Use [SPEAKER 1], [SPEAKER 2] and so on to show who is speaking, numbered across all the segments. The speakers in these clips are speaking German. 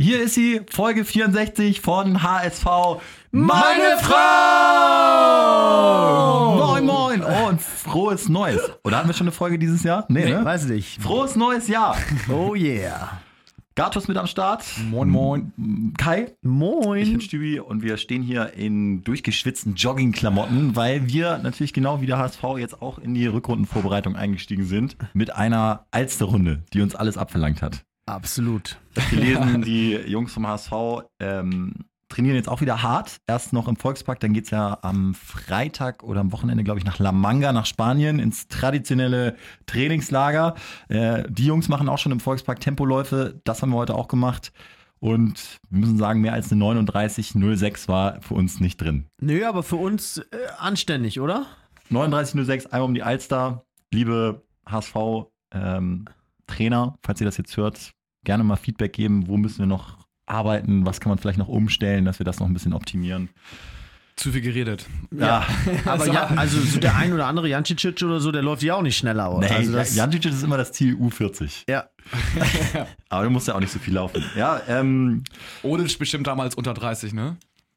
[SPEAKER 1] Hier ist sie, Folge 64 von HSV. Meine Frau! Moin, moin! Oh, und frohes Neues. Oder hatten wir schon eine Folge dieses Jahr? Nee, ne?
[SPEAKER 2] Weiß nicht.
[SPEAKER 1] Frohes neues Jahr.
[SPEAKER 2] Oh yeah.
[SPEAKER 1] Gatos mit am Start.
[SPEAKER 3] Moin, moin.
[SPEAKER 1] Kai. Ich bin
[SPEAKER 2] Moin.
[SPEAKER 1] Stübi und wir stehen hier in durchgeschwitzten Joggingklamotten, weil wir natürlich genau wie der HSV jetzt auch in die Rückrundenvorbereitung eingestiegen sind mit einer Alsterrunde, die uns alles abverlangt hat.
[SPEAKER 2] Absolut.
[SPEAKER 1] gelesen, die Jungs vom HSV ähm, trainieren jetzt auch wieder hart. Erst noch im Volkspark, dann geht es ja am Freitag oder am Wochenende, glaube ich, nach La Manga, nach Spanien, ins traditionelle Trainingslager. Äh, die Jungs machen auch schon im Volkspark Tempoläufe. Das haben wir heute auch gemacht. Und wir müssen sagen, mehr als eine 39,06 war für uns nicht drin.
[SPEAKER 2] Nö, aber für uns äh, anständig, oder?
[SPEAKER 1] 39,06, einmal um die Alster. Liebe HSV-Trainer, falls ihr das jetzt hört, gerne mal Feedback geben. Wo müssen wir noch arbeiten? Was kann man vielleicht noch umstellen, dass wir das noch ein bisschen optimieren?
[SPEAKER 3] Zu viel geredet.
[SPEAKER 1] Ja,
[SPEAKER 2] Aber ja, also so der ein oder andere Jancicic oder so, der läuft ja auch nicht schneller aus.
[SPEAKER 1] nee,
[SPEAKER 2] also das,
[SPEAKER 1] Jancic ist immer das Ziel U40.
[SPEAKER 2] ja.
[SPEAKER 1] Aber du musst ja auch nicht so viel laufen. Ja, ähm,
[SPEAKER 3] Odic bestimmt damals unter 30, ne?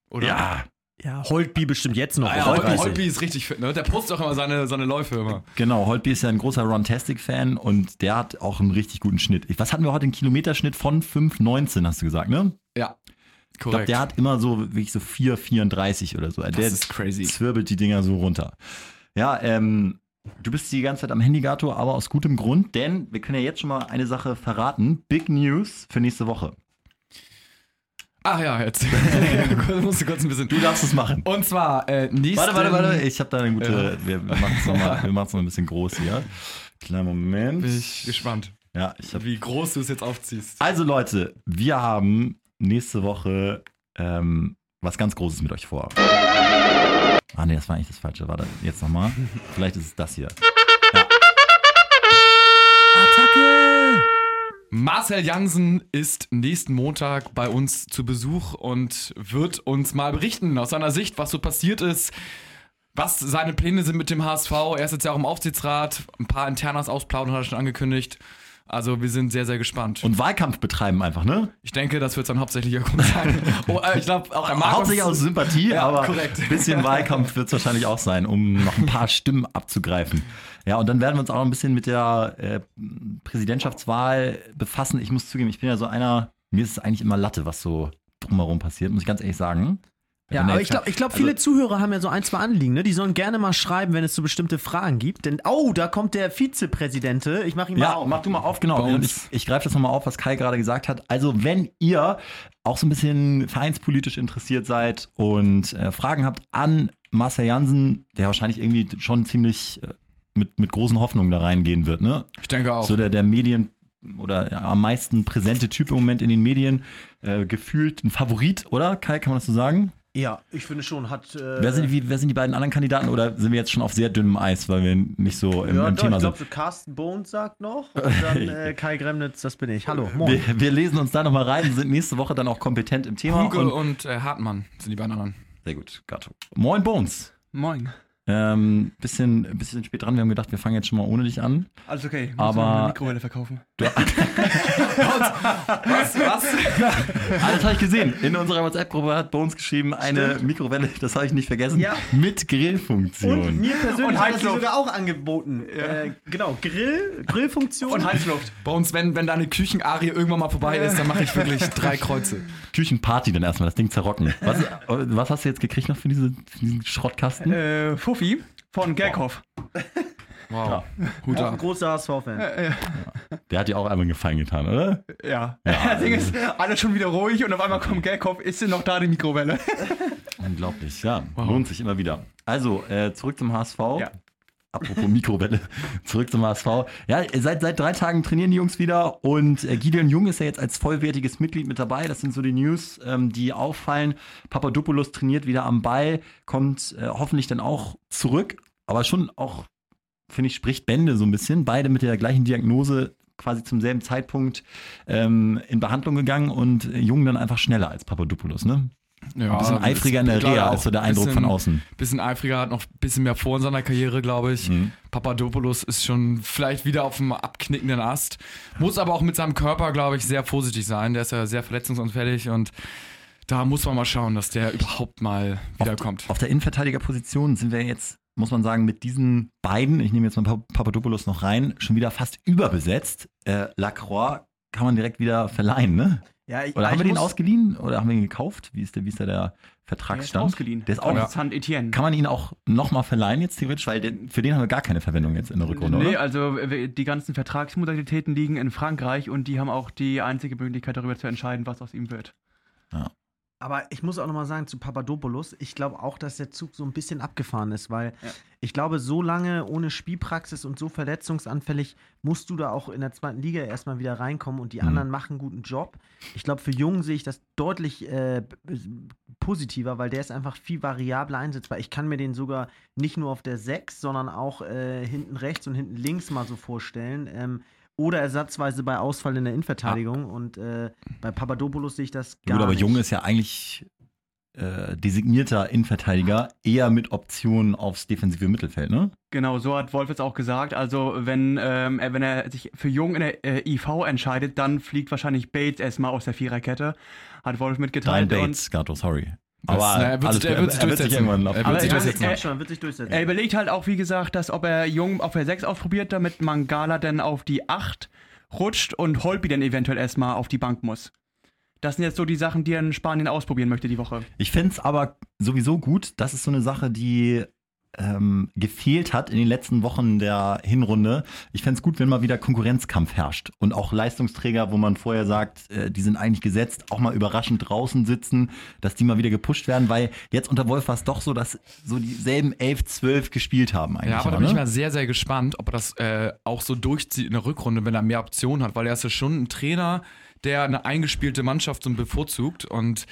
[SPEAKER 3] Oder?
[SPEAKER 1] ja,
[SPEAKER 2] ja, Holtby bestimmt jetzt noch.
[SPEAKER 3] Ah, ja, Holtby,
[SPEAKER 2] 30.
[SPEAKER 3] Holtby ist richtig fit, ne? Der postet auch immer seine, seine Läufe immer.
[SPEAKER 1] genau. Holtby ist ja ein großer Runtastic-Fan und der hat auch einen richtig guten Schnitt. Was hatten wir heute? Einen Kilometerschnitt von 5,19, hast du gesagt, ne?
[SPEAKER 3] Ja.
[SPEAKER 1] Ich glaube, der hat immer so wirklich so 4,34 oder so. der
[SPEAKER 3] ist crazy.
[SPEAKER 1] zwirbelt die Dinger so runter. Ja, ähm, du bist die ganze Zeit am Handy, Gato, aber aus gutem Grund, denn wir können ja jetzt schon mal eine Sache verraten. Big News für nächste Woche.
[SPEAKER 3] Ach ja, jetzt. musst du kurz ein bisschen.
[SPEAKER 1] Du darfst es machen.
[SPEAKER 3] Und zwar, äh, nächsten.
[SPEAKER 1] Warte, warte, warte. Ich habe da eine gute. Wir, wir machen es nochmal noch ein bisschen groß hier. Kleiner Moment.
[SPEAKER 3] Bin ich gespannt,
[SPEAKER 1] Ja, ich habe.
[SPEAKER 3] wie groß du es jetzt aufziehst.
[SPEAKER 1] Also, Leute, wir haben nächste Woche ähm, was ganz Großes mit euch vor. Ah, nee, das war eigentlich das Falsche. Warte, jetzt nochmal. Vielleicht ist es das hier.
[SPEAKER 2] Attacke!
[SPEAKER 3] Marcel Jansen ist nächsten Montag bei uns zu Besuch und wird uns mal berichten aus seiner Sicht, was so passiert ist, was seine Pläne sind mit dem HSV. Er ist jetzt ja auch im Aufsichtsrat, ein paar Internas ausplaudern hat er schon angekündigt. Also wir sind sehr, sehr gespannt.
[SPEAKER 1] Und Wahlkampf betreiben einfach, ne?
[SPEAKER 3] ich denke, das wird sein hauptsächlicher Grund sein. oh, äh, ich glaube, auch
[SPEAKER 1] Hauptsächlich aus. Sympathie,
[SPEAKER 3] Ja,
[SPEAKER 1] aber
[SPEAKER 3] korrekt.
[SPEAKER 1] ein bisschen Wahlkampf wird es wahrscheinlich auch sein, um noch ein paar Stimmen abzugreifen. Ja, und dann werden wir uns auch ein bisschen mit der äh, Präsidentschaftswahl befassen. Ich muss zugeben, ich bin ja so einer, mir ist es eigentlich immer Latte, was so drumherum passiert, muss ich ganz ehrlich sagen.
[SPEAKER 2] Ja, aber ich glaube, ich glaub, viele Zuhörer haben ja so ein, zwei Anliegen. Ne? Die sollen gerne mal schreiben, wenn es so bestimmte Fragen gibt. Denn, oh, da kommt der Vizepräsidente. Ich mache ihn mal
[SPEAKER 1] Ja,
[SPEAKER 2] auf.
[SPEAKER 1] mach du mal auf, genau. Und ich, ich greife das nochmal auf, was Kai gerade gesagt hat. Also, wenn ihr auch so ein bisschen vereinspolitisch interessiert seid und äh, Fragen habt an Marcel Jansen, der wahrscheinlich irgendwie schon ziemlich äh, mit, mit großen Hoffnungen da reingehen wird, ne?
[SPEAKER 3] Ich denke auch.
[SPEAKER 1] So der, der Medien- oder ja, am meisten präsente Typ im Moment in den Medien, äh, gefühlt ein Favorit, oder? Kai, kann man das so sagen?
[SPEAKER 2] Ja, ich finde schon, hat. Äh,
[SPEAKER 1] Wer sind, wie, wer sind die beiden anderen Kandidaten oder sind wir jetzt schon auf sehr dünnem Eis, weil wir nicht so im,
[SPEAKER 2] ja,
[SPEAKER 1] im
[SPEAKER 2] doch,
[SPEAKER 1] Thema
[SPEAKER 2] ich
[SPEAKER 1] sind?
[SPEAKER 2] glaube, so Carsten Bones sagt noch. Und dann äh, Kai Gremnitz, das bin ich. Hallo, moin.
[SPEAKER 1] Wir, wir lesen uns da nochmal rein, sind nächste Woche dann auch kompetent im Thema.
[SPEAKER 3] Hugo
[SPEAKER 1] Und,
[SPEAKER 3] und äh, Hartmann sind die beiden anderen.
[SPEAKER 1] sehr gut, Gato. Moin Bones.
[SPEAKER 4] Moin.
[SPEAKER 1] Ähm, bisschen, bisschen spät dran, wir haben gedacht, wir fangen jetzt schon mal ohne dich an.
[SPEAKER 4] Alles okay. Muss
[SPEAKER 1] Aber-
[SPEAKER 4] eine Mikrowelle verkaufen.
[SPEAKER 3] Was? Was?
[SPEAKER 1] Das habe ich gesehen. In unserer WhatsApp-Gruppe hat Bones geschrieben, eine Mikrowelle, das habe ich nicht vergessen,
[SPEAKER 2] Ja.
[SPEAKER 1] mit Grillfunktion.
[SPEAKER 2] Und mir persönlich hat das sogar auch angeboten. Äh, genau, Grill, Grillfunktion.
[SPEAKER 4] Und Heißluft.
[SPEAKER 3] Uns, wenn, wenn deine Küchenarie irgendwann mal vorbei ist, dann mache ich wirklich drei Kreuze.
[SPEAKER 1] Küchenparty dann erstmal, das Ding zerrocken. Was, was hast du jetzt gekriegt noch für, diese, für diesen Schrottkasten?
[SPEAKER 4] Äh, Fuffi von Gerkhoff.
[SPEAKER 3] Wow. Hut
[SPEAKER 2] Auch ein großer HSV-Fan.
[SPEAKER 1] Der hat dir auch einmal einen Gefallen getan, oder?
[SPEAKER 4] Ja. das Ding ist, alles schon wieder ruhig und auf einmal kommt Gerkhoff, ist denn noch da die Mikrowelle?
[SPEAKER 1] Unglaublich, ja. Lohnt sich immer wieder. Also, äh, zurück zum HSV.
[SPEAKER 4] Ja.
[SPEAKER 1] Apropos Mikrowelle, zurück zum HSV. Ja, seit, seit drei Tagen trainieren die Jungs wieder und äh, Gideon Jung ist ja jetzt als vollwertiges Mitglied mit dabei. Das sind so die News, ähm, die auffallen. Papadopoulos trainiert wieder am Ball, kommt äh, hoffentlich dann auch zurück, aber schon auch, finde ich, spricht Bände so ein bisschen. Beide mit der gleichen Diagnose quasi zum selben Zeitpunkt ähm, in Behandlung gegangen und Jung dann einfach schneller als Papadopoulos, ne?
[SPEAKER 3] Ja,
[SPEAKER 1] Ein bisschen eifriger in der Reha,
[SPEAKER 3] auch
[SPEAKER 1] ist so der
[SPEAKER 3] ein
[SPEAKER 1] Eindruck von
[SPEAKER 3] bisschen-
[SPEAKER 1] außen.
[SPEAKER 3] Bisschen eifriger, hat noch ein bisschen mehr vor in seiner Karriere, glaube ich.
[SPEAKER 1] Mhm.
[SPEAKER 3] Papadopoulos ist schon vielleicht wieder auf dem abknickenden Ast. Muss aber auch mit seinem Körper, glaube ich, sehr vorsichtig sein. Der ist ja sehr verletzungsanfällig und da muss man mal schauen, dass der überhaupt mal wiederkommt.
[SPEAKER 1] Auf der Innenverteidigerposition sind wir jetzt, muss man sagen, mit diesen beiden, ich nehme jetzt mal Pap- Papadopoulos noch rein, schon wieder fast überbesetzt. Äh, Lacroix kann man direkt wieder verleihen, ne?
[SPEAKER 2] Ja, ich,
[SPEAKER 1] Oder haben wir den ausgeliehen oder haben wir ihn gekauft? Wie ist der, wie ist der, der
[SPEAKER 4] Der ist
[SPEAKER 1] Vertragsstand?
[SPEAKER 4] ausgeliehen.
[SPEAKER 1] Der ist auch,
[SPEAKER 3] Ja.
[SPEAKER 4] Saint Etienne.
[SPEAKER 1] Kann man ihn auch nochmal verleihen jetzt theoretisch? Weil der, für den haben wir gar keine Verwendung jetzt in der Rückrunde,
[SPEAKER 4] nee,
[SPEAKER 1] oder?
[SPEAKER 4] also äh, die ganzen Vertragsmodalitäten liegen in Frankreich und die haben auch die einzige Möglichkeit darüber zu entscheiden, was aus ihm wird.
[SPEAKER 2] Aber ich muss auch nochmal sagen zu Papadopoulos, ich glaube auch, dass der Zug so ein bisschen abgefahren ist, weil
[SPEAKER 4] Ja.
[SPEAKER 2] ich glaube, so lange ohne Spielpraxis und so verletzungsanfällig musst du da auch in der zweiten Liga erstmal wieder reinkommen und die
[SPEAKER 1] Mhm.
[SPEAKER 2] anderen machen einen guten Job. Ich glaube, für Jungen sehe ich das deutlich äh, positiver, weil der ist einfach viel variabler einsetzbar. Ich kann mir den sogar nicht nur auf der 6, sondern auch äh, hinten rechts und hinten links mal so vorstellen. Ähm, oder ersatzweise bei Ausfall in der Innenverteidigung. Und äh, bei Papadopoulos sehe ich das gar
[SPEAKER 1] gut, aber
[SPEAKER 2] nicht.
[SPEAKER 1] Junge ist ja eigentlich äh, designierter Innenverteidiger, eher mit Optionen aufs defensive Mittelfeld, ne?
[SPEAKER 4] Genau, so hat Wolf jetzt auch gesagt. Also wenn, ähm, er- wenn er sich für Jung in der äh, IV entscheidet, dann fliegt wahrscheinlich Bates erstmal aus der Viererkette. Hat Wolf
[SPEAKER 1] Dein
[SPEAKER 4] mitgeteilt.
[SPEAKER 1] Bates, Gato, sorry. Aber
[SPEAKER 3] er wird sich- er
[SPEAKER 1] gut,
[SPEAKER 3] wird sich durchsetzen. Er wird sich durchsetzen.
[SPEAKER 4] er-
[SPEAKER 2] Ja, schon, wird sich durchsetzen.
[SPEAKER 4] Er überlegt halt auch, wie gesagt, dass ob er Jung auf der 6 ausprobiert, damit Mangala dann auf die 8 rutscht und Holpi dann eventuell erstmal auf die Bank muss. Das sind jetzt so die Sachen, die er in Spanien ausprobieren möchte die Woche.
[SPEAKER 1] Ich fände es aber sowieso gut. Das ist so eine Sache, die ähm, gefehlt hat in den letzten Wochen der Hinrunde. Ich fände es gut, wenn mal wieder Konkurrenzkampf herrscht und auch Leistungsträger, wo man vorher sagt, äh, die sind eigentlich gesetzt, auch mal überraschend draußen sitzen, dass die mal wieder gepusht werden, weil jetzt unter Wolf war es doch so, dass so dieselben 11, 12 gespielt haben eigentlich.
[SPEAKER 3] Ja, aber da bin ich
[SPEAKER 1] ne?
[SPEAKER 3] mal sehr, sehr gespannt, ob er das äh, auch so durchzieht in der Rückrunde, wenn er mehr Optionen hat, weil er ist ja schon ein Trainer, der eine eingespielte Mannschaft so bevorzugt. Und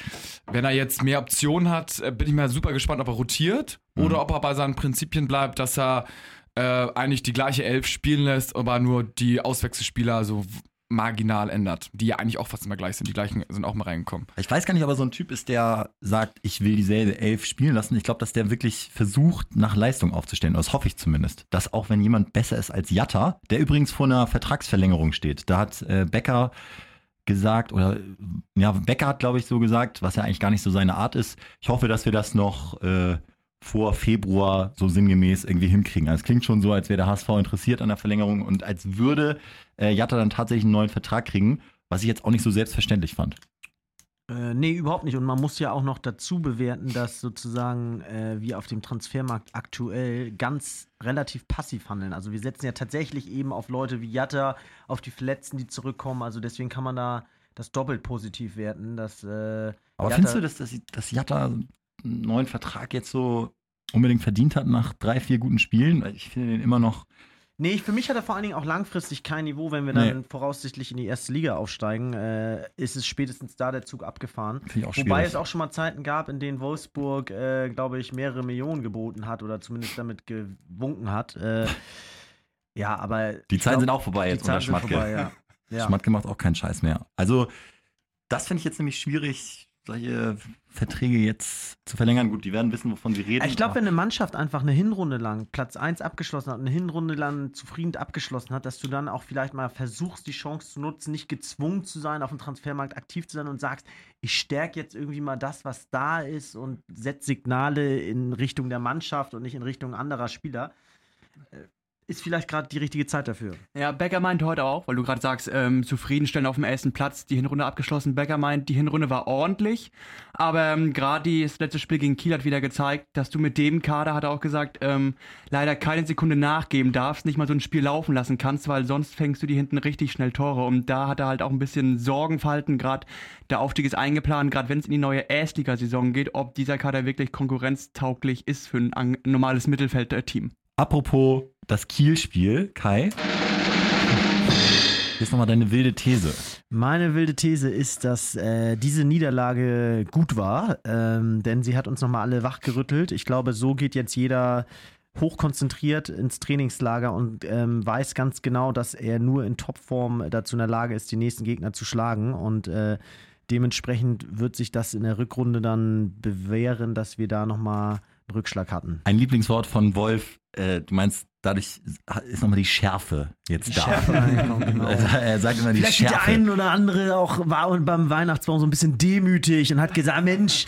[SPEAKER 3] wenn er jetzt mehr Optionen hat, äh, bin ich mal super gespannt, ob er rotiert oder ob er bei seinen Prinzipien bleibt, dass er äh, eigentlich die gleiche Elf spielen lässt, aber nur die Auswechselspieler so marginal ändert, die ja eigentlich auch fast immer gleich sind. Die gleichen sind auch mal reingekommen.
[SPEAKER 1] Ich weiß gar nicht, ob er so ein Typ ist, der sagt, ich will dieselbe Elf spielen lassen. Ich glaube, dass der wirklich versucht, nach Leistung aufzustellen. Das hoffe ich zumindest. Dass auch wenn jemand besser ist als Jatta, der übrigens vor einer Vertragsverlängerung steht. Da hat äh, Becker gesagt, oder ja, Becker hat, glaube ich, so gesagt, was ja eigentlich gar nicht so seine Art ist. Ich hoffe, dass wir das noch äh, vor Februar so sinngemäß irgendwie hinkriegen. Also es klingt schon so, als wäre der HSV interessiert an der Verlängerung und als würde äh, Jatta dann tatsächlich einen neuen Vertrag kriegen, was ich jetzt auch nicht so selbstverständlich fand.
[SPEAKER 2] Äh, nee, überhaupt nicht. Und man muss ja auch noch dazu bewerten, dass sozusagen äh, wir auf dem Transfermarkt aktuell ganz relativ passiv handeln. Also wir setzen ja tatsächlich eben auf Leute wie Jatta, auf die Verletzten, die zurückkommen. Also deswegen kann man da das doppelt positiv werten. Dass, äh,
[SPEAKER 1] Aber
[SPEAKER 2] Jatta-
[SPEAKER 1] findest du, dass, dass, dass Jatta einen neuen Vertrag jetzt so unbedingt verdient hat nach drei, vier guten Spielen? Ich finde den immer noch.
[SPEAKER 2] Nee, für mich hat er vor allen Dingen auch langfristig kein Niveau. Wenn wir dann
[SPEAKER 1] Nee.
[SPEAKER 2] voraussichtlich in die erste Liga aufsteigen, äh, ist es spätestens da der Zug abgefahren.
[SPEAKER 1] Finde ich auch
[SPEAKER 2] Wobei
[SPEAKER 1] schwierig.
[SPEAKER 2] es auch schon mal Zeiten gab, in denen Wolfsburg, äh, glaube ich, mehrere Millionen geboten hat oder zumindest damit gewunken hat. Äh, ja, aber.
[SPEAKER 1] Die Zeiten
[SPEAKER 2] glaub,
[SPEAKER 1] sind auch vorbei jetzt unter
[SPEAKER 2] Zeiten sind
[SPEAKER 1] Schmatke.
[SPEAKER 2] vorbei, ja. ja.
[SPEAKER 1] Schmatke macht auch keinen Scheiß mehr. Also, das finde ich jetzt nämlich schwierig, solche Verträge jetzt zu verlängern. Gut, die werden wissen, wovon sie reden.
[SPEAKER 2] Ich glaube, wenn eine Mannschaft einfach eine Hinrunde lang Platz 1 abgeschlossen hat, eine Hinrunde lang zufrieden abgeschlossen hat, dass du dann auch vielleicht mal versuchst, die Chance zu nutzen, nicht gezwungen zu sein, auf dem Transfermarkt aktiv zu sein und sagst, ich stärke jetzt irgendwie mal das, was da ist und setze Signale in Richtung der Mannschaft und nicht in Richtung anderer Spieler, äh, ist vielleicht gerade die richtige Zeit dafür.
[SPEAKER 4] Ja, Becker meint heute auch, weil du gerade sagst, ähm, zufriedenstellen auf dem ersten Platz, die Hinrunde abgeschlossen. Becker meint, die Hinrunde war ordentlich, aber ähm, gerade das letzte Spiel gegen Kiel hat wieder gezeigt, dass du mit dem Kader, hat er auch gesagt, ähm, leider keine Sekunde nachgeben darfst, nicht mal so ein Spiel laufen lassen kannst, weil sonst fängst du die hinten richtig schnell Tore. Und da hat er halt auch ein bisschen Sorgen verhalten, gerade der Aufstieg ist eingeplant, gerade wenn es in die neue Erstligasaison geht, ob dieser Kader wirklich konkurrenztauglich ist für ein normales Mittelfeldteam.
[SPEAKER 1] Apropos das Kiel-Spiel, Kai. Ist nochmal deine wilde These.
[SPEAKER 2] Meine wilde These ist, dass äh, diese Niederlage gut war, ähm, denn sie hat uns nochmal alle wachgerüttelt. Ich glaube, so geht jetzt jeder hochkonzentriert ins Trainingslager und ähm, weiß ganz genau, dass er nur in Topform dazu in der Lage ist, die nächsten Gegner zu schlagen. Und äh, dementsprechend wird sich das in der Rückrunde dann bewähren, dass wir da nochmal Rückschlag hatten.
[SPEAKER 1] Ein Lieblingswort von Wolf, äh, du meinst, dadurch ist nochmal die Schärfe jetzt da.
[SPEAKER 2] Schärfe reinkommen, genau.
[SPEAKER 1] Also, er sagt immer die
[SPEAKER 2] Vielleicht der
[SPEAKER 1] Schärfe.
[SPEAKER 2] ein oder andere auch war und beim Weihnachtsbaum so ein bisschen demütig und hat gesagt, Mensch,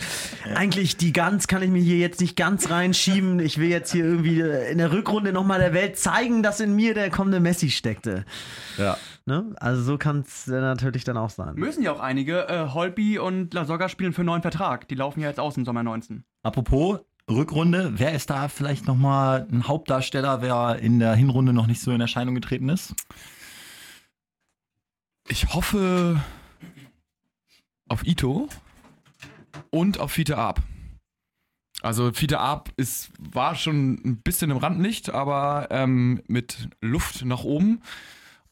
[SPEAKER 2] eigentlich die Gans kann ich mir hier jetzt nicht ganz reinschieben. Ich will jetzt hier irgendwie in der Rückrunde nochmal der Welt zeigen, dass in mir der kommende Messi steckte.
[SPEAKER 1] Ja.
[SPEAKER 2] Ne? Also so kann es natürlich dann auch sein.
[SPEAKER 4] Müssen ja auch einige. Äh, Holby und Lasogga spielen für einen neuen Vertrag. Die laufen ja jetzt aus im Sommer 19.
[SPEAKER 1] Apropos Rückrunde, wer ist da vielleicht nochmal ein Hauptdarsteller, wer in der Hinrunde noch nicht so in Erscheinung getreten ist?
[SPEAKER 3] Ich hoffe auf Ito und auf Fiete Arp. Also Fiete Arp ist, war schon ein bisschen im Randlicht, aber ähm, mit Luft nach oben.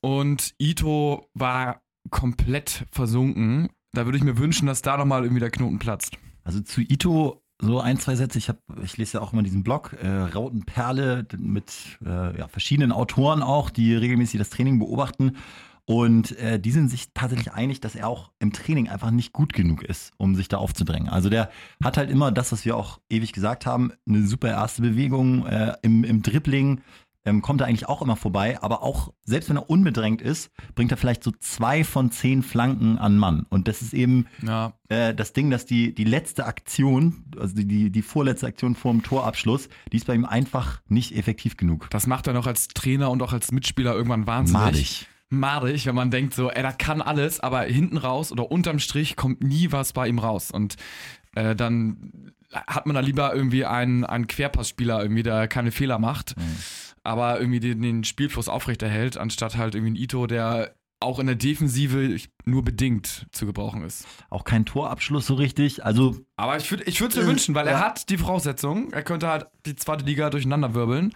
[SPEAKER 3] Und Ito war komplett versunken. Da würde ich mir wünschen, dass da nochmal irgendwie der Knoten platzt.
[SPEAKER 1] Also zu Ito so ein, zwei Sätze. Ich, hab, ich lese ja auch immer diesen Blog, äh, Rautenperle, mit äh, ja, verschiedenen Autoren auch, die regelmäßig das Training beobachten. Und äh, die sind sich tatsächlich einig, dass er auch im Training einfach nicht gut genug ist, um sich da aufzudrängen. Also der hat halt immer das, was wir auch ewig gesagt haben, eine super erste Bewegung äh, im, im Dribbling, ähm, kommt er eigentlich auch immer vorbei, aber auch, selbst wenn er unbedrängt ist, bringt er vielleicht so zwei von zehn Flanken an Mann. Und das ist eben
[SPEAKER 3] Ja,
[SPEAKER 1] äh, das Ding, dass die, die letzte Aktion, also die, die, die vorletzte Aktion vor dem Torabschluss, die ist bei ihm einfach nicht effektiv genug.
[SPEAKER 3] das macht er noch als Trainer und auch als Mitspieler irgendwann wahnsinnig.
[SPEAKER 1] Madig.
[SPEAKER 3] madig, wenn man denkt so, ey, da kann alles, aber hinten raus oder unterm Strich kommt nie was bei ihm raus. Und äh, dann hat man da lieber irgendwie einen, einen Querpassspieler, irgendwie, der keine Fehler macht, aber irgendwie den, den Spielfluss aufrechterhält, anstatt halt irgendwie ein Ito, der auch in der Defensive nur bedingt zu gebrauchen ist.
[SPEAKER 1] Auch kein Torabschluss so richtig. Also
[SPEAKER 3] Aber ich würde ich es mir
[SPEAKER 1] Äh,
[SPEAKER 3] wünschen, weil er
[SPEAKER 1] ja.
[SPEAKER 3] hat die Voraussetzungen. Er könnte halt die zweite Liga durcheinander wirbeln.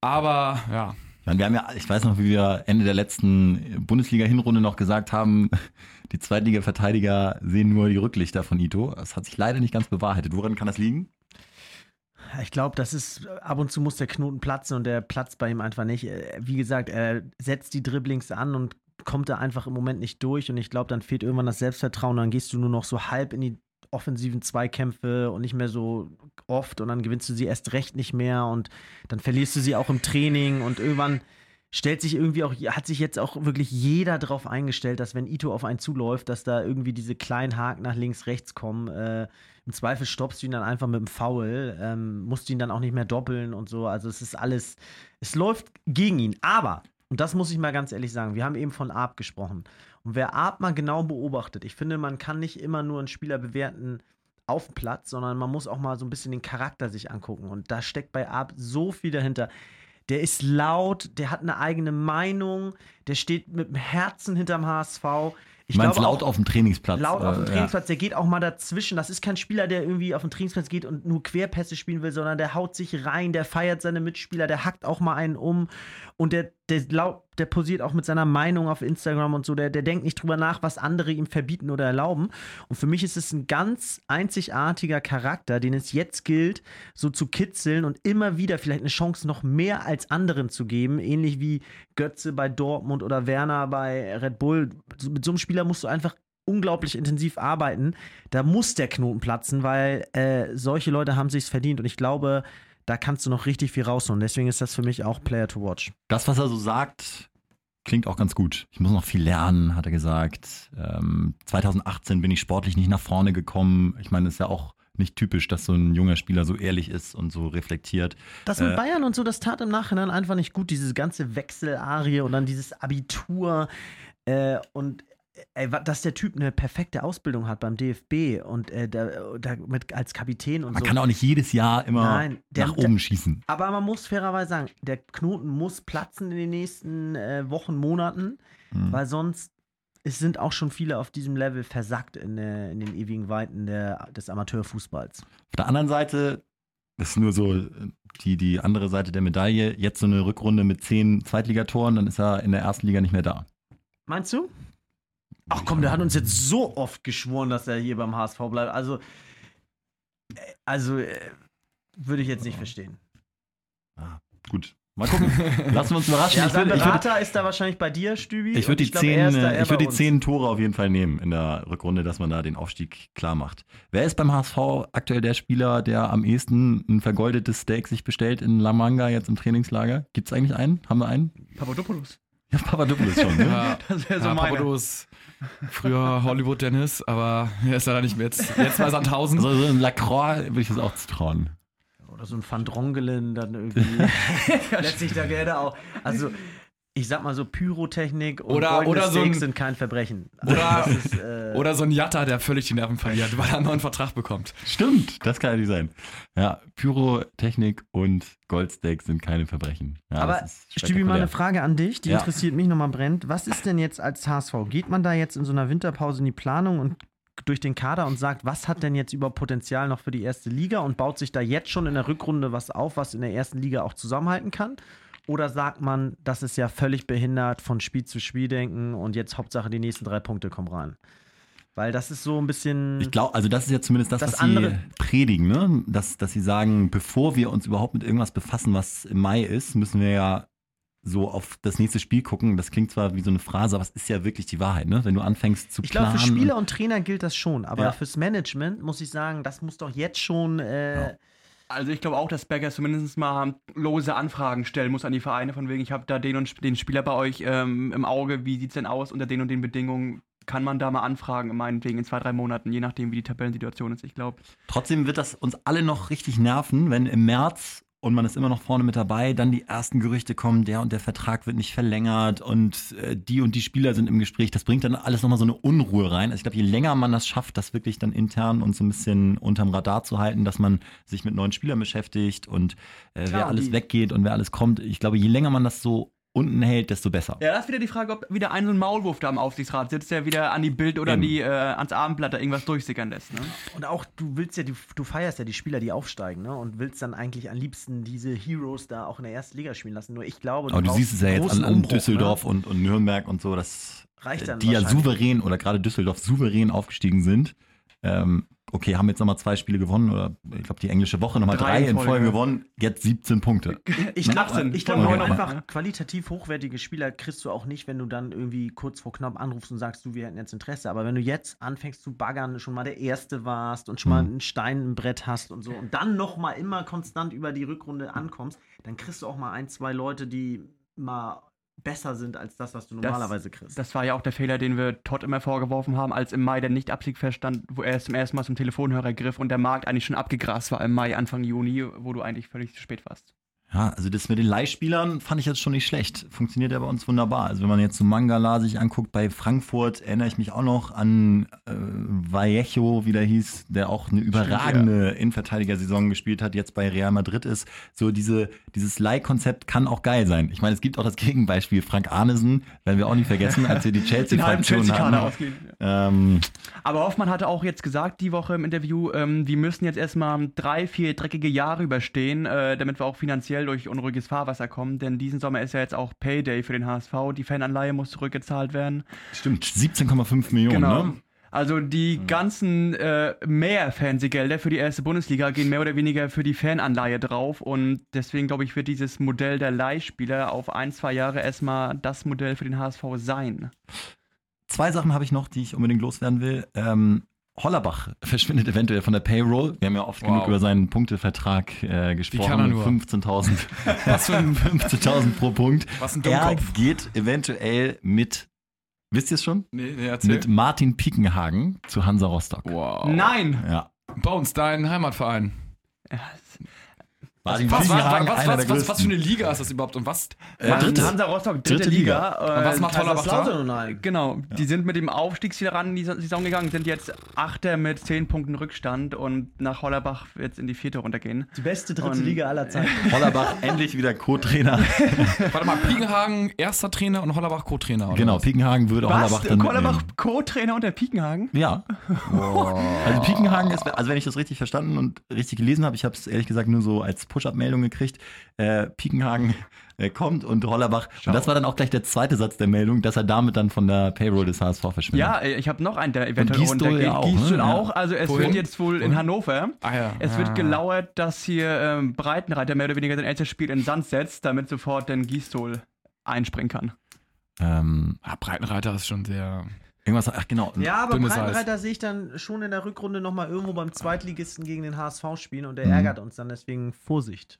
[SPEAKER 3] Aber ja,
[SPEAKER 1] wir haben ja, ich weiß noch, wie wir Ende der letzten Bundesliga-Hinrunde noch gesagt haben, die Zweitliga-Verteidiger sehen nur die Rücklichter von Ito. Das hat sich leider nicht ganz bewahrheitet. Woran kann das liegen?
[SPEAKER 2] Ich glaube, das ist, ab und zu muss der Knoten platzen und der platzt bei ihm einfach nicht. Wie gesagt, er setzt die Dribblings an und kommt da einfach im Moment nicht durch und ich glaube, dann fehlt irgendwann das Selbstvertrauen, dann gehst du nur noch so halb in die offensiven Zweikämpfe und nicht mehr so oft und dann gewinnst du sie erst recht nicht mehr und dann verlierst du sie auch im Training und irgendwann stellt sich irgendwie auch, hat sich jetzt auch wirklich jeder darauf eingestellt, dass wenn Ito auf einen zuläuft, dass da irgendwie diese kleinen Haken nach links, rechts kommen. Äh, Im Zweifel stoppst du ihn dann einfach mit dem Foul, ähm, musst du ihn dann auch nicht mehr doppeln und so. Also es ist alles, es läuft gegen ihn. Aber, und das muss ich mal ganz ehrlich sagen, wir haben eben von Arp gesprochen. Und wer Arp mal genau beobachtet, ich finde, man kann nicht immer nur einen Spieler bewerten auf dem Platz, sondern man muss auch mal so ein bisschen den Charakter sich angucken. Und da steckt bei Arp so viel dahinter. Der ist laut, der hat eine eigene Meinung, der steht mit dem Herzen hinterm HSV. Ich
[SPEAKER 1] meine laut auf dem Trainingsplatz.
[SPEAKER 2] Laut auf dem
[SPEAKER 1] äh,
[SPEAKER 2] Trainingsplatz, der geht auch mal dazwischen. Das ist kein Spieler, der irgendwie auf den Trainingsplatz geht und nur Querpässe spielen will, sondern der haut sich rein, der feiert seine Mitspieler, der hackt auch mal einen um und der, der, laut, der posiert auch mit seiner Meinung auf Instagram und so. Der, der denkt nicht drüber nach, was andere ihm verbieten oder erlauben. Und für mich ist es ein ganz einzigartiger Charakter, den es jetzt gilt, so zu kitzeln und immer wieder vielleicht eine Chance noch mehr als anderen zu geben. Ähnlich wie Götze bei Dortmund oder Werner bei Red Bull. Mit so einem Spieler musst du einfach unglaublich intensiv arbeiten. Da muss der Knoten platzen, weil äh, solche Leute haben sich's verdient. Und ich glaube, da kannst du noch richtig viel rausholen. Deswegen ist das für mich auch Player to Watch.
[SPEAKER 1] Das, was er so sagt, klingt auch ganz gut. Ich muss noch viel lernen, hat er gesagt. Ähm, 2018 bin ich sportlich nicht nach vorne gekommen. Ich meine, das ist ja auch nicht typisch, dass so ein junger Spieler so ehrlich ist und so reflektiert.
[SPEAKER 2] Das mit
[SPEAKER 1] Äh,
[SPEAKER 2] Bayern und so, das tat im Nachhinein einfach nicht gut. Diese ganze Wechselarie und dann dieses Abitur äh, und ey, dass der Typ eine perfekte Ausbildung hat beim DFB und äh, da, da mit, als Kapitän und
[SPEAKER 1] Man
[SPEAKER 2] so.
[SPEAKER 1] kann auch nicht jedes Jahr immer
[SPEAKER 2] Nein, der-
[SPEAKER 1] nach
[SPEAKER 2] der-
[SPEAKER 1] oben schießen.
[SPEAKER 2] Aber man muss fairerweise sagen, der Knoten muss platzen in den nächsten äh, Wochen, Monaten,
[SPEAKER 1] Mhm.
[SPEAKER 2] weil sonst es sind auch schon viele auf diesem Level versackt in, äh, in den ewigen Weiten der, des Amateurfußballs.
[SPEAKER 1] Auf der anderen Seite, das ist nur so die, die andere Seite der Medaille, jetzt so eine Rückrunde mit zehn Zweitligatoren, dann ist er in der ersten Liga nicht mehr da.
[SPEAKER 2] Meinst du? Ach komm, der hat uns jetzt so oft geschworen, dass er hier beim HSV bleibt. Also, äh, also äh, würde ich jetzt nicht verstehen.
[SPEAKER 1] Ah, gut. Mal gucken. Lassen wir uns überraschen.
[SPEAKER 2] Ja,
[SPEAKER 1] ich
[SPEAKER 2] sein
[SPEAKER 1] würde würd,
[SPEAKER 2] Berater ist da wahrscheinlich bei dir, Stübi.
[SPEAKER 1] ich
[SPEAKER 2] und
[SPEAKER 1] würd die,
[SPEAKER 2] glaub,
[SPEAKER 1] zehn, ich würd die zehn Tore auf jeden Fall nehmen in der Rückrunde, dass man da den Aufstieg klar macht. Wer ist beim HSV aktuell der Spieler, der am ehesten ein vergoldetes Steak sich bestellt in La Manga jetzt im Trainingslager? Gibt es eigentlich einen? Haben wir einen?
[SPEAKER 4] Papadopoulos.
[SPEAKER 1] Ja, Papadopoulos schon. Ne?
[SPEAKER 3] Ja,
[SPEAKER 4] Das wäre so
[SPEAKER 3] ja,
[SPEAKER 4] meine.
[SPEAKER 3] Papadopoulos, früher Hollywood Dennis, aber er ist leider nicht mehr. Jetzt, jetzt bei Sandhausen.
[SPEAKER 1] Also so ein Lacroix würde ich das auch zutrauen.
[SPEAKER 2] Oder so ein Van Drongelen dann irgendwie. Lässt sich da gerne auch. Also, ich sag mal so, Pyrotechnik und
[SPEAKER 3] Oder- oder so ein-
[SPEAKER 2] sind kein Verbrechen. Also
[SPEAKER 3] Oder-
[SPEAKER 2] ist, äh,
[SPEAKER 3] Oder so ein Jatta, der völlig die Nerven verliert, weil er einen neuen Vertrag bekommt.
[SPEAKER 1] Stimmt, das kann ja nicht sein. Ja, Pyrotechnik und Goldsteak sind keine Verbrechen. Ja,
[SPEAKER 2] Aber Stübi, mal eine. Frage an dich, die
[SPEAKER 1] Ja.
[SPEAKER 2] interessiert mich nochmal brennt. Was ist denn jetzt als HSV? Geht man da jetzt in so einer Winterpause in die Planung und durch den Kader und sagt, was hat denn jetzt über Potenzial noch für die erste Liga und baut sich da jetzt schon in der Rückrunde was auf, was in der ersten Liga auch zusammenhalten kann? Oder sagt man, das ist ja völlig behindert von Spiel zu Spiel denken und jetzt Hauptsache die nächsten drei Punkte kommen rein? Weil das ist so ein bisschen.
[SPEAKER 1] Ich glaube, also das ist ja zumindest das,
[SPEAKER 2] Das
[SPEAKER 1] was
[SPEAKER 2] andere-
[SPEAKER 1] sie predigen, ne? Dass, dass sie sagen, bevor wir uns überhaupt mit irgendwas befassen, was im Mai ist, müssen wir ja so auf das nächste Spiel gucken. Das klingt zwar wie so eine Phrase, aber es ist ja wirklich die Wahrheit, ne? Wenn du anfängst zu
[SPEAKER 2] Ich glaube,
[SPEAKER 1] planen.
[SPEAKER 2] für Spieler und Trainer gilt das schon, aber
[SPEAKER 1] Ja.
[SPEAKER 2] fürs Management muss ich sagen, das muss doch jetzt schon. Äh,
[SPEAKER 1] Ja.
[SPEAKER 4] Also ich glaube auch, dass Becker zumindest mal lose Anfragen stellen muss an die Vereine, von wegen, ich habe da den und den Spieler bei euch ähm, im Auge, wie sieht's denn aus unter den und den Bedingungen? Kann man da mal anfragen, meinetwegen in zwei, drei Monaten, je nachdem, wie die Tabellensituation ist. Ich glaube,
[SPEAKER 1] Trotzdem wird das uns alle noch richtig nerven, wenn im März und man ist immer noch vorne mit dabei, dann die ersten Gerüchte kommen, der und der Vertrag wird nicht verlängert und äh, die und die Spieler sind im Gespräch. Das bringt dann alles nochmal so eine Unruhe rein. Also ich glaube, je länger man das schafft, das wirklich dann intern und so ein bisschen unterm Radar zu halten, dass man sich mit neuen Spielern beschäftigt und äh,
[SPEAKER 2] Klar,
[SPEAKER 1] wer alles weggeht und wer alles kommt. Ich glaube, je länger man das so unten hält, desto besser.
[SPEAKER 4] Ja, das ist wieder die Frage, ob wieder ein so ein Maulwurf da im Aufsichtsrat sitzt, der wieder an die Bild oder an
[SPEAKER 1] Eben.
[SPEAKER 4] die, äh, ans Abendblatt da irgendwas durchsickern lässt. Ne?
[SPEAKER 2] Und auch du willst ja, du, du feierst ja die Spieler, die aufsteigen, ne? Und willst dann eigentlich am liebsten diese Heroes da auch in der ersten Liga spielen lassen. Nur ich glaube,
[SPEAKER 1] Aber du siehst es ja jetzt an, an
[SPEAKER 2] Umbruch,
[SPEAKER 1] Düsseldorf
[SPEAKER 2] Ne?
[SPEAKER 1] und, und Nürnberg und so, dass
[SPEAKER 2] Reicht dann
[SPEAKER 1] die ja souverän oder gerade Düsseldorf souverän aufgestiegen sind. Ähm, okay, haben jetzt nochmal zwei Spiele gewonnen oder ich glaube die englische Woche nochmal drei, in Folge gewonnen, jetzt 17 Punkte.
[SPEAKER 2] Ich glaube,
[SPEAKER 4] 18
[SPEAKER 2] ich glaube
[SPEAKER 1] neun,
[SPEAKER 2] einfach, qualitativ hochwertige Spieler kriegst du auch nicht, wenn du dann irgendwie kurz vor knapp anrufst und sagst, du, wir hätten jetzt Interesse. Aber wenn du jetzt anfängst zu baggern, schon mal der Erste warst und schon mal
[SPEAKER 1] Mhm.
[SPEAKER 2] einen Stein im Brett hast und so und dann noch mal immer konstant über die Rückrunde ankommst, dann kriegst du auch mal ein, zwei Leute, die mal besser sind als das, was du
[SPEAKER 4] Das-
[SPEAKER 2] normalerweise kriegst.
[SPEAKER 4] Das war ja auch der Fehler, den wir Todd immer vorgeworfen haben, als im Mai der Nicht-Absieg feststand, wo er zum ersten Mal zum Telefonhörer griff und der Markt eigentlich schon abgegrast war im Mai, Anfang Juni, wo du eigentlich völlig zu spät warst.
[SPEAKER 1] Ja, also das mit den Leihspielern fand ich jetzt schon nicht schlecht. Funktioniert ja bei uns wunderbar. Also wenn man jetzt so Mangala sich anguckt bei Frankfurt, erinnere ich mich auch noch an äh, Vallejo, wie der hieß, der auch eine überragende Innenverteidiger-Saison gespielt hat, jetzt bei Real Madrid ist. So diese, dieses Leihkonzept kann auch geil sein. Ich meine, es gibt auch das Gegenbeispiel, Frank Arnesen, werden wir auch nicht vergessen, als wir die Chelsea-Fraktion
[SPEAKER 4] Chelsea-Kader
[SPEAKER 1] hatten.
[SPEAKER 4] ausgeliehen.
[SPEAKER 1] Ähm,
[SPEAKER 4] Aber Hoffmann hatte auch jetzt gesagt, die Woche im Interview, ähm, wir müssen jetzt erstmal drei, vier dreckige Jahre überstehen, äh, damit wir auch finanziell durch unruhiges Fahrwasser kommen. Denn diesen Sommer ist ja jetzt auch Payday für den HSV. Die Fananleihe muss zurückgezahlt werden.
[SPEAKER 1] stimmt, 17,5 Millionen,
[SPEAKER 4] Genau.
[SPEAKER 1] ne?
[SPEAKER 4] Also die ganzen äh, mehr Fernsehgelder für die erste Bundesliga gehen mehr oder weniger für die Fananleihe drauf und deswegen glaube ich, wird dieses Modell der Leihspieler auf ein, zwei Jahre erstmal das Modell für den HSV sein.
[SPEAKER 1] Zwei Sachen habe ich noch, die ich unbedingt loswerden will. Ähm, Hollerbach verschwindet eventuell von der Payroll. Wir haben ja oft
[SPEAKER 3] Wow.
[SPEAKER 1] genug über seinen Punktevertrag äh, gesprochen.
[SPEAKER 3] kann er nur?
[SPEAKER 1] 15.000 Was für ein 15.000 pro Punkt.
[SPEAKER 3] Was ein
[SPEAKER 1] Er
[SPEAKER 3] Dummkopf.
[SPEAKER 1] geht eventuell mit, wisst ihr es schon?
[SPEAKER 3] Nee, nee, erzähl.
[SPEAKER 1] Mit Martin Piekenhagen zu Hansa Rostock.
[SPEAKER 3] wow.
[SPEAKER 4] Nein!
[SPEAKER 1] Ja.
[SPEAKER 3] Bei uns, dein Heimatverein.
[SPEAKER 4] Ja,
[SPEAKER 1] Martin
[SPEAKER 3] Was, was, was,
[SPEAKER 1] Piekenhagen,
[SPEAKER 3] was, was, was, was für eine. Liga ist das überhaupt und was?
[SPEAKER 1] Äh,
[SPEAKER 4] Hansa-
[SPEAKER 1] dritte.
[SPEAKER 4] Hansa Rostock, dritte,
[SPEAKER 1] Dritte
[SPEAKER 4] Liga.
[SPEAKER 3] Und was
[SPEAKER 4] Äh,
[SPEAKER 3] macht Hollerbach.
[SPEAKER 4] Genau, die sind mit dem Aufstiegsziel ran in die Saison gegangen, sind jetzt Achter mit 10 Punkten Rückstand und nach Hollerbach wird es in die vierte runtergehen.
[SPEAKER 2] Die beste dritte
[SPEAKER 4] Und-
[SPEAKER 2] Liga aller Zeiten.
[SPEAKER 1] Hollerbach endlich wieder Co-Trainer.
[SPEAKER 3] Warte mal, Piegenhagen erster Trainer und Hollerbach Co-Trainer.
[SPEAKER 1] genau,
[SPEAKER 3] was?
[SPEAKER 1] Piekenhagen würde Hollerbach dann
[SPEAKER 4] Hollerbach. Co-Trainer unter Piekenhagen?
[SPEAKER 1] Ja. Also Piekenhagen ist, also wenn ich das richtig verstanden und richtig gelesen habe, ich habe es ehrlich gesagt nur so als Push-Up-Meldung gekriegt. Äh, Piekenhagen äh, kommt und Hollerbach. Und das war dann auch gleich der zweite Satz der Meldung, dass er damit dann von der Payroll des HSV verschwindet.
[SPEAKER 4] Ja, äh, ich habe noch einen, der eventuell runtergeht.
[SPEAKER 1] ja auch, ne?
[SPEAKER 4] Gistol
[SPEAKER 1] Ja.
[SPEAKER 4] auch. Also es
[SPEAKER 3] Wohin?
[SPEAKER 4] wird jetzt wohl in
[SPEAKER 3] Wohin?
[SPEAKER 4] Hannover.
[SPEAKER 3] Ah ja.
[SPEAKER 4] Es wird
[SPEAKER 3] Ah.
[SPEAKER 4] gelauert, dass hier ähm, Breitenreiter mehr oder weniger sein erstes Spiel in Sand setzt, damit sofort dann Gistol einspringen kann.
[SPEAKER 1] Ähm,
[SPEAKER 3] Ah, Breitenreiter ist schon sehr.
[SPEAKER 1] Irgendwas, ach genau.
[SPEAKER 2] Ja, aber. Breitenreiter sehe ich dann schon in der Rückrunde nochmal irgendwo beim Zweitligisten gegen den HSV spielen und der
[SPEAKER 1] Mhm.
[SPEAKER 2] ärgert uns dann deswegen Vorsicht.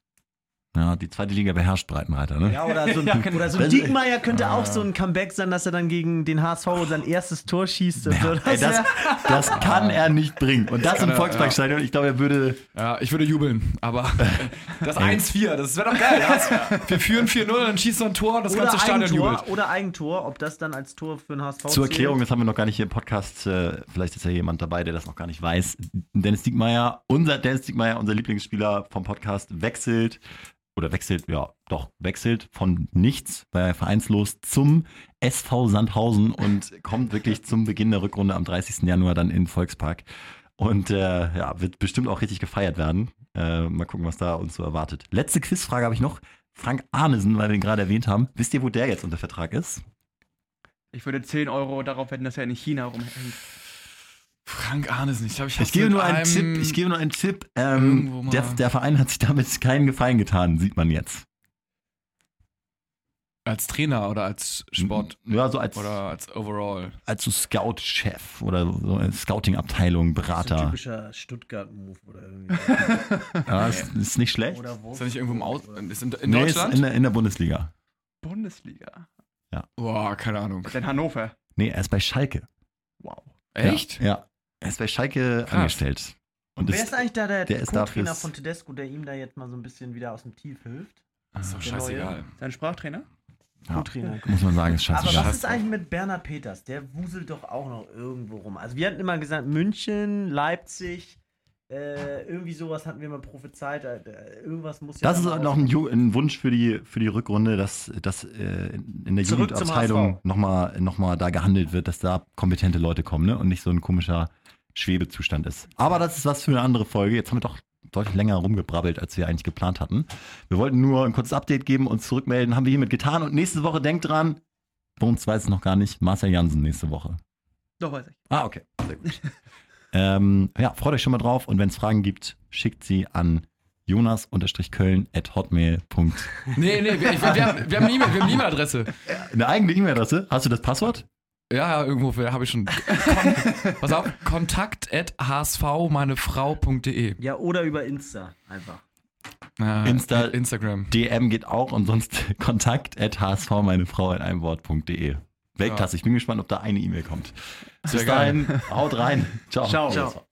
[SPEAKER 1] Ja, die zweite Liga beherrscht Breitenreiter, ne?
[SPEAKER 2] Ja, oder so ein,
[SPEAKER 4] Ja, genau.
[SPEAKER 2] oder so ein
[SPEAKER 1] Das-
[SPEAKER 2] Diekmeyer könnte auch so ein Comeback sein, dass er dann gegen den HSV sein erstes Tor schießt. Und so.
[SPEAKER 1] Ja, ey, das,
[SPEAKER 2] wär-
[SPEAKER 1] das kann er nicht bringen. Und das
[SPEAKER 3] kann
[SPEAKER 1] im Volksparkstadion, ich glaube, er würde.
[SPEAKER 3] Ja, ich würde jubeln, aber das 1-4, das wäre doch geil. Das, wir führen 4-0, dann schießt er ein Tor und das
[SPEAKER 2] oder,
[SPEAKER 3] ganze Stadion jubelt.
[SPEAKER 2] Eigentor, oder Eigentor, ob das dann als Tor für den HSV
[SPEAKER 1] Zur
[SPEAKER 2] zählt.
[SPEAKER 1] Erklärung, das haben wir noch gar nicht hier im Podcast. Äh, vielleicht ist ja jemand dabei, der das noch gar nicht weiß. Dennis Diekmeyer, unser Dennis Diekmeyer, unser Lieblingsspieler vom Podcast, wechselt oder wechselt, ja, doch, wechselt von nichts, war er vereinslos zum SV Sandhausen und kommt wirklich zum Beginn der Rückrunde am 30. Januar dann in den Volkspark. Und äh, ja, wird bestimmt auch richtig gefeiert werden. Äh, mal gucken, was da uns so erwartet. Letzte Quizfrage habe ich noch. Frank Arnesen, weil wir ihn gerade erwähnt haben. Wisst ihr, wo der jetzt unter Vertrag ist?
[SPEAKER 4] Ich würde 10 Euro darauf wetten, dass er in China rumhängt.
[SPEAKER 3] Frank Arnesen, ich glaube, ich
[SPEAKER 1] Ich
[SPEAKER 3] hab's
[SPEAKER 1] gebe nur einen
[SPEAKER 3] einem-
[SPEAKER 1] Tipp. Ich gebe nur einen Tipp. Ähm, der, der Verein hat sich damit keinen Gefallen getan, sieht man jetzt.
[SPEAKER 3] Als Trainer oder als Sport
[SPEAKER 1] Ja, so als,
[SPEAKER 3] oder als Overall.
[SPEAKER 1] als so Scout-Chef oder so eine Scouting-Abteilung,
[SPEAKER 2] So ein
[SPEAKER 1] Berater.
[SPEAKER 2] typischer Stuttgart-Move oder irgendwie.
[SPEAKER 1] Ja, ist, ist nicht schlecht.
[SPEAKER 2] oder
[SPEAKER 3] Ist er nicht irgendwo im Aus ist in, in
[SPEAKER 1] nee, ist
[SPEAKER 3] Deutschland?
[SPEAKER 1] in der, in der Bundesliga.
[SPEAKER 4] Bundesliga.
[SPEAKER 3] Boah, keine Ahnung.
[SPEAKER 4] Ist in Hannover.
[SPEAKER 1] Nee, er ist bei Schalke.
[SPEAKER 4] Wow.
[SPEAKER 3] Echt?
[SPEAKER 1] Ja, ja. Er ist bei Schalke
[SPEAKER 3] Krass.
[SPEAKER 1] angestellt. Und
[SPEAKER 2] Wer
[SPEAKER 1] ist,
[SPEAKER 2] ist eigentlich da der,
[SPEAKER 1] der
[SPEAKER 2] Co-Trainer von Tedesco, der ihm da jetzt mal so ein bisschen wieder aus dem Tief hilft?
[SPEAKER 3] ist doch
[SPEAKER 2] Der
[SPEAKER 3] scheißegal.
[SPEAKER 4] Sein Sprachtrainer?
[SPEAKER 1] ja,
[SPEAKER 2] Co-Trainer.
[SPEAKER 1] muss man sagen, ist scheiße.
[SPEAKER 2] Aber was ist eigentlich mit Bernhard Peters? Der wuselt doch auch noch irgendwo rum. Also wir hatten immer gesagt, München, Leipzig, äh, irgendwie sowas hatten wir mal prophezeit. Äh, irgendwas muss ja
[SPEAKER 1] Das ist noch ein, ein Wunsch für die, für die Rückrunde, dass, dass äh, in der
[SPEAKER 2] Zurück
[SPEAKER 1] Jugendabteilung nochmal noch mal da gehandelt wird, dass da kompetente Leute kommen ne? und nicht so ein komischer Schwebezustand ist. Aber das ist was für eine andere Folge. Jetzt haben wir doch deutlich länger rumgebrabbelt, als wir eigentlich geplant hatten. Wir wollten nur ein kurzes Update geben und zurückmelden. Haben wir hiermit getan. Und nächste Woche, denkt dran, Bones weiß es noch gar nicht, Marcel Jansen nächste Woche.
[SPEAKER 4] Doch, weiß ich.
[SPEAKER 1] Ah, okay. Sehr gut. ähm, ja, freut euch schon mal drauf. Und wenn es Fragen gibt, schickt sie an jonas-köln at hotmail.de.
[SPEAKER 3] Nee, nee, wir, wir, haben, wir haben eine E-Mail- wir haben eine E-Mail-Adresse.
[SPEAKER 1] Eine eigene E-Mail-Adresse? Hast du das Passwort?
[SPEAKER 3] Ja, ja, irgendwo habe ich schon. Kon pass auf, kontakt at hsvmeinefrau.de.
[SPEAKER 2] Ja, oder über Insta einfach.
[SPEAKER 3] Äh,
[SPEAKER 1] Insta-
[SPEAKER 3] Instagram.
[SPEAKER 1] DM geht auch und sonst kontakt at hsvmeinefrau in einem Wort.de. Weltklasse. Ich bin gespannt, ob da eine E-Mail kommt. Bis dahin, haut rein. Ciao.
[SPEAKER 4] Ciao.
[SPEAKER 2] Ciao.